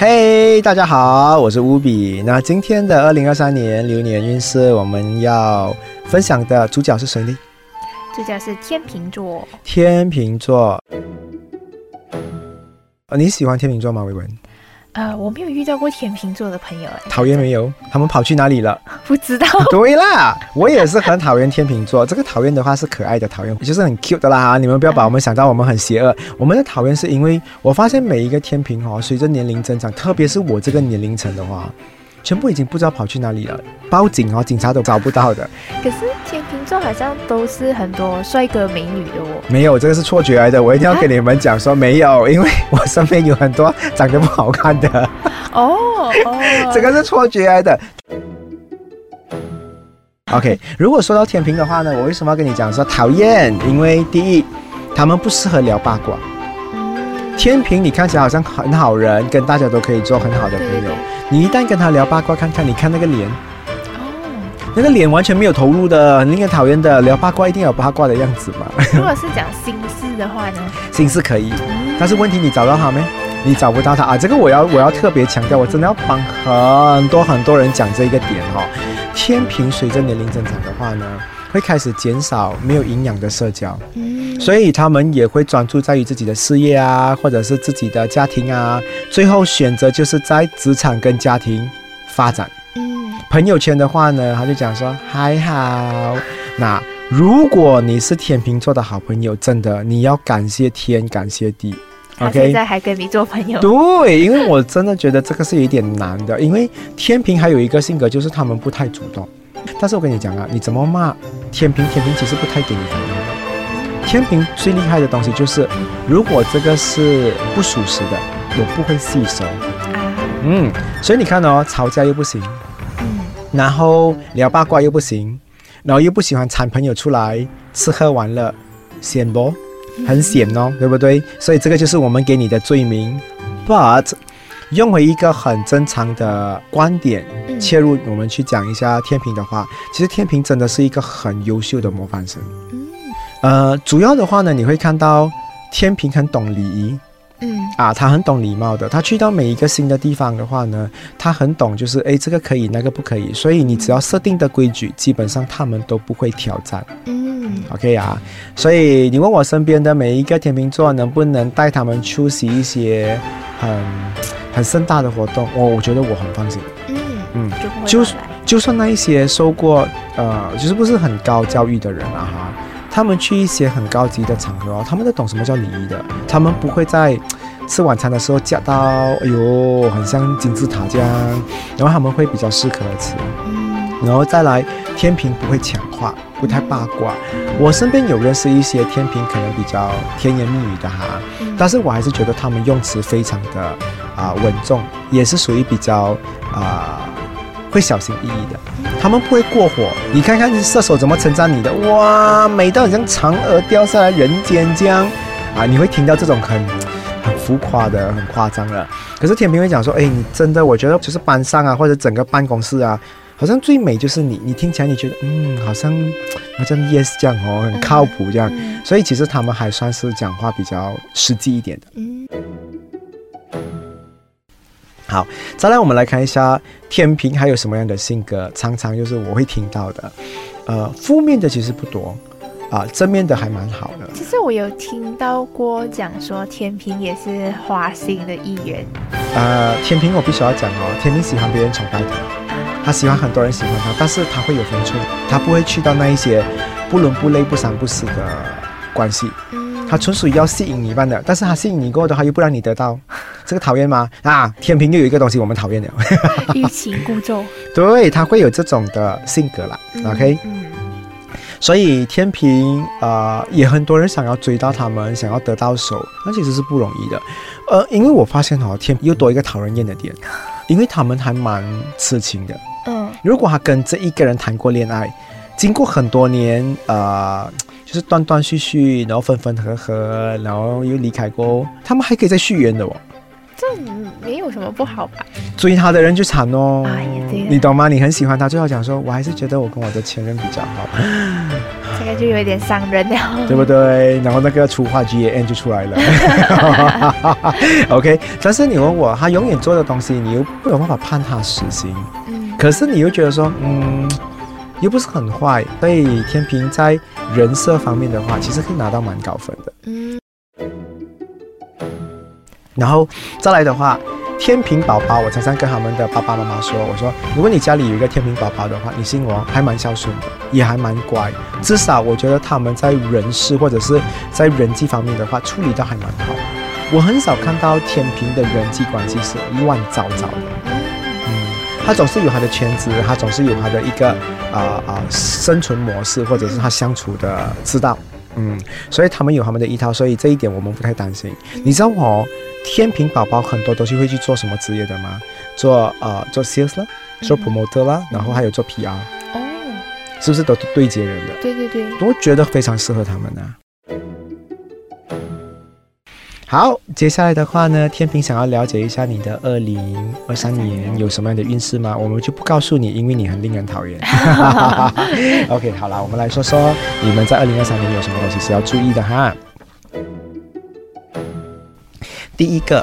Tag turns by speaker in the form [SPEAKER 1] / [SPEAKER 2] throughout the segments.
[SPEAKER 1] 嘿大家好，我是乌比。那今天的二零二三年流年运势，我们要分享的主角是谁呢？
[SPEAKER 2] 主角是天秤座，
[SPEAKER 1] 天秤座。呃，你喜欢天秤座吗？维文？
[SPEAKER 2] 呃，我没有遇到过天秤座的朋友，哎，
[SPEAKER 1] 讨厌没有？他们跑去哪里了？
[SPEAKER 2] 不知道。
[SPEAKER 1] 对啦，我也是很讨厌天秤座。这个讨厌的话是可爱的讨厌，就是很 cute 的啦。你们不要把我们想到我们很邪恶。我们的讨厌是因为我发现每一个天平哦，随着年龄增长，特别是我这个年龄层的话，全部已经不知道跑去哪里了。报警哦，警察都找不到的。
[SPEAKER 2] 可是天秤座好像都是很多帅哥美女的哦。
[SPEAKER 1] 没有，这个是错觉来的。我一定要跟你们讲说没有，因为我身边有很多长得不好看的。
[SPEAKER 2] 哦哦，
[SPEAKER 1] 这个是错觉来的。OK，如果说到天平的话呢，我为什么要跟你讲说讨厌？因为第一，他们不适合聊八卦。天平，你看起来好像很好人，跟大家都可以做很好的朋友。你一旦跟他聊八卦，看看，你看那个脸，
[SPEAKER 2] 哦，
[SPEAKER 1] 那个脸完全没有投入的，很令人讨厌的。聊八卦一定有八卦的样子嘛？
[SPEAKER 2] 如果是讲心事的话呢？
[SPEAKER 1] 心事可以，但是问题你找到他没？你找不到他啊！这个我要我要特别强调，我真的要帮很多很多人讲这一个点哈、天平随着年龄增长的话呢，会开始减少没有营养的社交，
[SPEAKER 2] 嗯，
[SPEAKER 1] 所以他们也会专注在于自己的事业啊，或者是自己的家庭啊，最后选择就是在职场跟家庭发展。
[SPEAKER 2] 嗯，
[SPEAKER 1] 朋友圈的话呢，他就讲说还好。那如果你是天秤座的好朋友，真的你要感谢天，感谢地。
[SPEAKER 2] 他现在还跟你做朋友，
[SPEAKER 1] 对，因为我真的觉得这个是有一点难的，因为天平还有一个性格就是他们不太主动。但是我跟你讲啊，你怎么骂天平，天平其实不太给你反应的。天平最厉害的东西就是，如果这个是不属实的，我不会细收。
[SPEAKER 2] 啊，
[SPEAKER 1] 嗯，所以你看哦，吵架又不行，
[SPEAKER 2] 嗯，
[SPEAKER 1] 然后聊八卦又不行，然后又不喜欢搀朋友出来吃喝玩乐，显不？很显哦，对不对？所以这个就是我们给你的罪名。But 用回一个很正常的观点
[SPEAKER 2] 嗯
[SPEAKER 1] 切入，我们去讲一下天平的话，其实天平真的是一个很优秀的模范生。
[SPEAKER 2] 嗯
[SPEAKER 1] 呃，主要的话呢，你会看到天平很懂礼仪，
[SPEAKER 2] 嗯
[SPEAKER 1] 啊，他很懂礼貌的。他去到每一个新的地方的话呢，他很懂，就是诶，这个可以，那个不可以。所以你只要设定的规矩，基本上他们都不会挑战。
[SPEAKER 2] 嗯
[SPEAKER 1] ，OK 啊，所以你问我身边的每一个天秤座能不能带他们出席一些很很盛大的活动，我我觉得我很放心。
[SPEAKER 2] 嗯
[SPEAKER 1] 嗯，
[SPEAKER 2] 就会
[SPEAKER 1] 就算那一些受过呃，就是不是很高教育的人啊哈，他们去一些很高级的场合哦，他们都懂什么叫礼仪的，他们不会在吃晚餐的时候夹到，哎呦，很像金字塔这样，然后他们会比较适可而止。
[SPEAKER 2] 嗯
[SPEAKER 1] 然后再来，天平不会抢话，不太八卦。我身边有认识一些天平，可能比较甜言蜜语的哈，
[SPEAKER 2] 嗯
[SPEAKER 1] 但是我还是觉得他们用词非常的啊、稳重，也是属于比较啊、会小心翼翼的。他们不会过火。你看看射手怎么称赞你的，哇，美到好像嫦娥掉下来人间这样啊！你会听到这种很很浮夸的、很夸张的。可是天平会讲说，哎，你真的，我觉得就是班上啊，或者整个办公室啊，好像最美就是你。你听起来你觉得，嗯，好像好像 yes 这样哦，很靠谱这样。
[SPEAKER 2] 嗯
[SPEAKER 1] 所以其实他们还算是讲话比较实际一点的。
[SPEAKER 2] 嗯
[SPEAKER 1] 好，再来我们来看一下天平还有什么样的性格，常常就是我会听到的，呃，负面的其实不多，啊、正面的还蛮好的。
[SPEAKER 2] 其实我有听到过讲说天平也是花心的一员，
[SPEAKER 1] 呃，天平我必须要讲哦，天平喜欢别人崇拜他，他喜欢很多人喜欢他，但是他会有分寸，他不会去到那一些不伦不类、不三不四的关系，
[SPEAKER 2] 嗯，
[SPEAKER 1] 他纯属于要吸引你般的，但是他吸引你过后的话又不让你得到，这个讨厌吗？啊，天平又有一个东西我们讨厌了，
[SPEAKER 2] 欲擒故纵。
[SPEAKER 1] 对，他会有这种的性格啦、
[SPEAKER 2] 嗯
[SPEAKER 1] o k
[SPEAKER 2] 嗯。
[SPEAKER 1] 所以天平呃也很多人想要追到他们，想要得到手，那其实是不容易的。呃，因为我发现哦，天平又多一个讨人厌的点，因为他们还蛮痴情的。
[SPEAKER 2] 嗯
[SPEAKER 1] 如果他跟这一个人谈过恋爱，经过很多年，呃，就是断断续续，然后分分合合，然后又离开过，他们还可以再续缘的哦。
[SPEAKER 2] 这没有什么不好吧？
[SPEAKER 1] 追他的人就惨哦
[SPEAKER 2] 啊
[SPEAKER 1] 你懂吗？你很喜欢他，最后讲说，我还是觉得我跟我的前任比较好，
[SPEAKER 2] 这个就有一点伤人了。
[SPEAKER 1] 对不对？然后那个粗话 G A N 就出来了。OK，但是你问我，他永远做的东西，你又没有办法判他死刑。
[SPEAKER 2] 嗯，
[SPEAKER 1] 可是你又觉得说，嗯，又不是很坏，所以天平在人设方面的话，其实可以拿到蛮高分的。
[SPEAKER 2] 嗯，
[SPEAKER 1] 然后再来的话，天平宝宝，我常常跟他们的爸爸妈妈说，我说，如果你家里有一个天平宝宝的话，你信我，还蛮孝顺的，也还蛮乖，至少我觉得他们在人事或者是在人际方面的话，处理的还蛮好。我很少看到天平的人际关系是乱糟糟的。嗯，他总是有他的圈子，他总是有他的一个啊啊、生存模式，或者是他相处的之道。嗯，所以他们有他们的一套，所以这一点我们不太担心。你知道哦，天平宝宝很多都是会去做什么职业的吗？做呃做 sales 啦，做 promoter 啦，然后还有做 PR，
[SPEAKER 2] 哦，
[SPEAKER 1] 是不是都对接人的？
[SPEAKER 2] 对对对，
[SPEAKER 1] 我觉得非常适合他们呢、好，接下来的话呢，天平想要了解一下你的二零二三年有什么样的运势吗？我们就不告诉你，因为你很令人讨厌。OK，好了，我们来说说你们在二零二三年有什么东西是要注意的哈。第一个，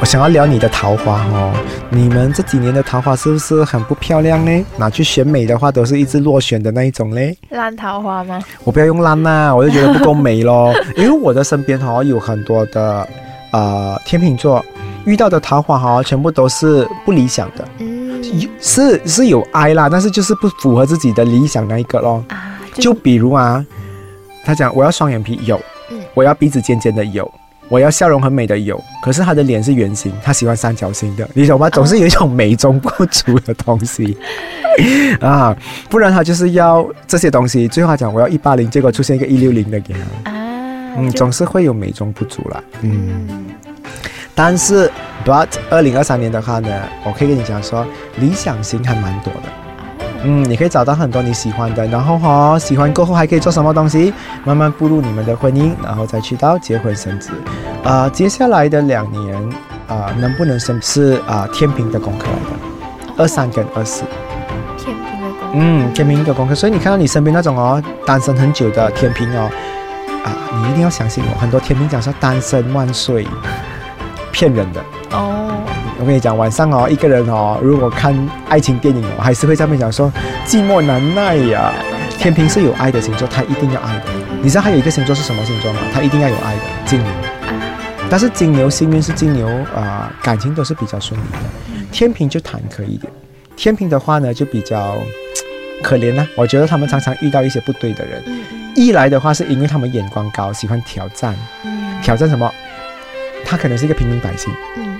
[SPEAKER 1] 我想要聊你的桃花哦。你们这几年的桃花是不是很不漂亮呢？拿去选美的话，都是一直落选的那一种嘞。
[SPEAKER 2] 烂桃花吗？
[SPEAKER 1] 我不要用烂呐、我就觉得不够美咯。因为我的身边哈、有很多的呃天秤座遇到的桃花哈、全部都是不理想的，
[SPEAKER 2] 嗯，
[SPEAKER 1] 有是是有爱啦，但是就是不符合自己的理想那一个咯。
[SPEAKER 2] 啊，
[SPEAKER 1] 就比如啊，他讲我要双眼皮有
[SPEAKER 2] 嗯，
[SPEAKER 1] 我要鼻子尖尖的有。我要笑容很美的有，可是他的脸是圆形，他喜欢三角形的，你懂吗？总是有一种美中不足的东西 啊，不然他就是要这些东西。最后他讲我要一八零，结果出现一个一六零的给他，
[SPEAKER 2] 啊，
[SPEAKER 1] 嗯，总是会有美中不足啦，嗯。
[SPEAKER 2] 嗯
[SPEAKER 1] 但是，but 二零二三年的话呢，我可以跟你讲说，理想型还蛮多的。
[SPEAKER 2] 哦，
[SPEAKER 1] 嗯，你可以找到很多你喜欢的，然后哈、哦，喜欢过后还可以做什么东西？慢慢步入你们的婚姻，然后再去到结婚生子。啊、接下来的两年啊、能不能生是啊、天平的功课来的，二三跟二四。
[SPEAKER 2] 天平的功课，
[SPEAKER 1] 嗯，天平的功课，所以你看到你身边那种哦，单身很久的天平哦，啊，你一定要相信我，很多天平讲说单身万岁，骗人的。
[SPEAKER 2] 哦，
[SPEAKER 1] 我跟你讲，晚上哦，一个人哦，如果看爱情电影我，还是会在那边讲说寂寞难耐呀、天平是有爱的星座，他一定要爱的。你知道还有一个星座是什么星座吗？他一定要有爱的，金牛。
[SPEAKER 2] 啊，
[SPEAKER 1] 但是金牛幸运是金牛啊、感情都是比较顺利的。天平就坎坷一点，天平的话呢就比较可怜呢、我觉得他们常常遇到一些不对的人。
[SPEAKER 2] 嗯
[SPEAKER 1] 一来的话是因为他们眼光高，喜欢挑战，
[SPEAKER 2] 嗯
[SPEAKER 1] 挑战什么？他可能是一个平民百姓，
[SPEAKER 2] 嗯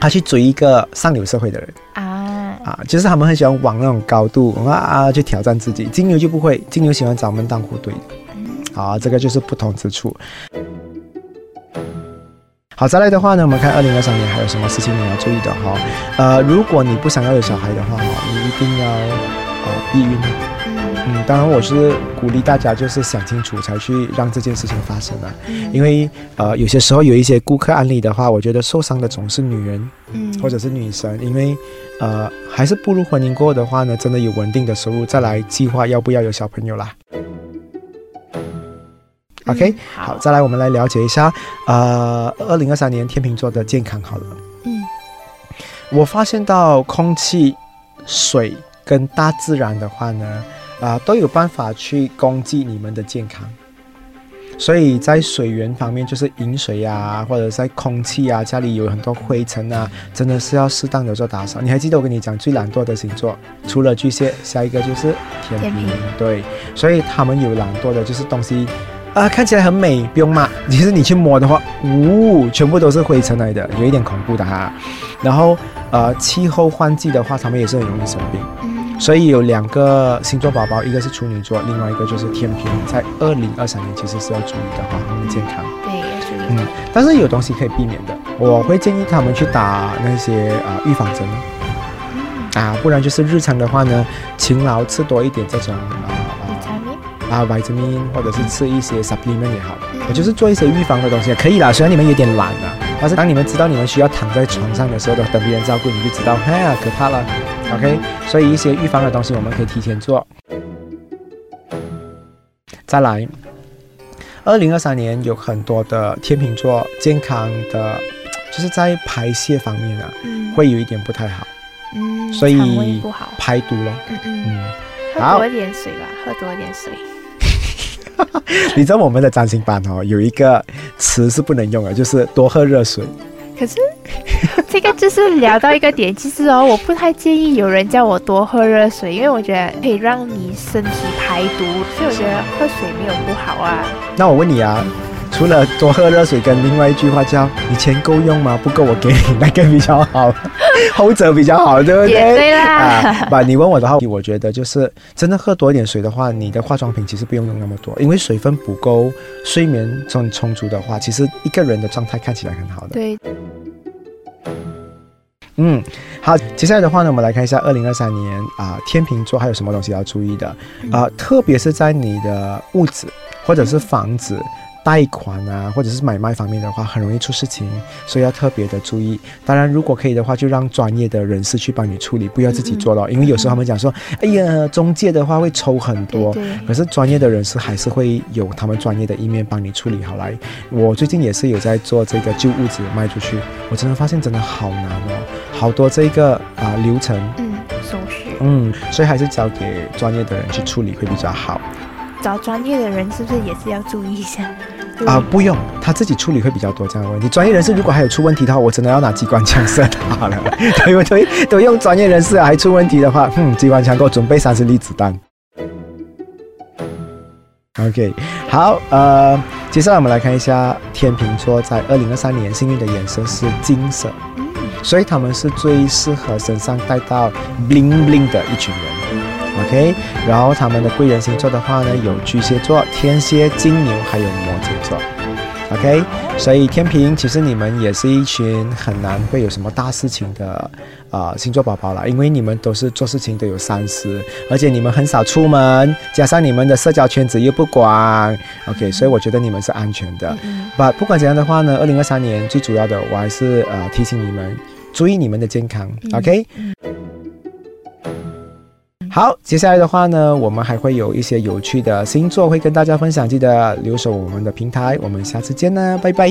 [SPEAKER 1] 他去追一个上流社会的人
[SPEAKER 2] 啊，
[SPEAKER 1] 啊，就是他们很喜欢往那种高度啊啊去挑战自己。金牛就不会，金牛喜欢找门当户对好，这个就是不同之处。好，再来的话呢，我们看二零二三年还有什么事情你要注意的哈？呃，如果你不想要有小孩的话哈，你一定要呃避孕。
[SPEAKER 2] 嗯
[SPEAKER 1] 嗯，当然我是鼓励大家就是想清楚才去让这件事情发生啊，
[SPEAKER 2] 嗯。
[SPEAKER 1] 因为呃有些时候有一些顾客案例的话，我觉得受伤的总是女人
[SPEAKER 2] 嗯。
[SPEAKER 1] 或者是女生，因为呃还是步入婚姻过后的话呢，真的有稳定的收入再来计划要不要有小朋友啦。OK，、
[SPEAKER 2] 嗯
[SPEAKER 1] 好，再来我们来了解一下，呃，二零二三年天秤座的健康好了。
[SPEAKER 2] 嗯。
[SPEAKER 1] 我发现到空气、水跟大自然的话呢，啊、都有办法去攻击你们的健康。所以在水源方面，就是饮水啊，或者在空气啊，家里有很多灰尘啊，真的是要适当的做打扫。你还记得我跟你讲最懒惰的星座，除了巨蟹，下一个就是天平。对，所以他们有懒惰的，就是东西啊看起来很美，不用骂。其实你去摸的话，呜、全部都是灰尘来的，有一点恐怖的哈。然后呃，气候换季的话，他们也是很容易生病。
[SPEAKER 2] 嗯
[SPEAKER 1] 所以有两个星座宝宝，一个是处女座，另外一个就是天平，在二零二三年其实是要注意的哈，他们的健康。
[SPEAKER 2] 对，要注意，
[SPEAKER 1] 嗯，但是有东西可以避免的，我会建议他们去打那些啊、呃预防针。
[SPEAKER 2] 嗯
[SPEAKER 1] 啊，不然就是日常的话呢，勤劳吃多一点这种啊啊啊维生素，或者是吃一些 supplement 也好，
[SPEAKER 2] 嗯
[SPEAKER 1] 我就是做一些预防的东西，可以啦。虽然你们有点懒啊，但是当你们知道你们需要躺在床上的时候，等别人照顾，你就知道，哎呀，可怕了。OK，所以一些预防的东西我们可以提前做。再来，二零二三年有很多的天秤座健康的，就是在排泄方面啊，
[SPEAKER 2] 嗯，
[SPEAKER 1] 会有一点不太好，
[SPEAKER 2] 嗯，
[SPEAKER 1] 所以排毒咯。
[SPEAKER 2] 嗯嗯，
[SPEAKER 1] 嗯，
[SPEAKER 2] 喝多一点水吧，喝多一点水。
[SPEAKER 1] 你知道我们的占星班哦，有一个词是不能用的，就是多喝热水。
[SPEAKER 2] 可是 这个就是聊到一个点，其实哦，我不太建议有人叫我多喝热水，因为我觉得可以让你身体排毒，所以我觉得喝水没有不好啊。
[SPEAKER 1] 那我问你啊，除了多喝热水，跟另外一句话叫“你钱够用吗？不够我给你”，那个比较好，后者比较好，对不对？
[SPEAKER 2] 对啦，
[SPEAKER 1] 啊，把你问我的话，我觉得就是真的喝多一点水的话，你的化妆品其实不用用那么多，因为水分不够，睡眠充充足的话，其实一个人的状态看起来很好的。
[SPEAKER 2] 对，
[SPEAKER 1] 嗯，好，接下来的话呢，我们来看一下二零二三年啊、天秤座还有什么东西要注意的啊、特别是在你的屋子或者是房子。贷款啊，或者是买卖方面的话，很容易出事情，所以要特别的注意。当然，如果可以的话，就让专业的人士去帮你处理，不要自己做了。因为有时候他们讲说，哎呀，中介的话会抽很多，可是专业的人士还是会有他们专业的一面帮你处理好来。我最近也是有在做这个旧屋子卖出去，我真的发现真的好难哦，好多这个啊、流程，
[SPEAKER 2] 嗯，手续
[SPEAKER 1] 嗯，所以还是交给专业的人去处理会比较好
[SPEAKER 2] 找专业的人是不是也是要注意一下？对
[SPEAKER 1] 啊、不用他自己处理会比较多这样的问题。专业人士如果还有出问题的话，我真的要拿机关枪射他了，对 不对？都用专业人士还出问题的话，嗯，机关枪给我准备三十粒子弹。OK，好，呃，接下来我们来看一下天秤座在二零二三年幸运的颜色是金色，
[SPEAKER 2] 嗯
[SPEAKER 1] 所以他们是最适合身上带到 bling bling 的一群人。OK，然后他们的贵人星座的话呢，有巨蟹座、天蝎、金牛，还有摩羯座。OK，所以天平其实你们也是一群很难会有什么大事情的呃星座宝宝啦，因为你们都是做事情都有三思，而且你们很少出门，加上你们的社交圈子又不广，OK，所以我觉得你们是安全的。
[SPEAKER 2] 嗯
[SPEAKER 1] 不，不管怎样的话呢，二零二三年最主要的我还是呃提醒你们注意你们的健康、
[SPEAKER 2] 嗯
[SPEAKER 1] o k
[SPEAKER 2] 嗯
[SPEAKER 1] 好，接下来的话呢，我们还会有一些有趣的星座会跟大家分享，记得留守我们的平台，我们下次见啦，拜拜。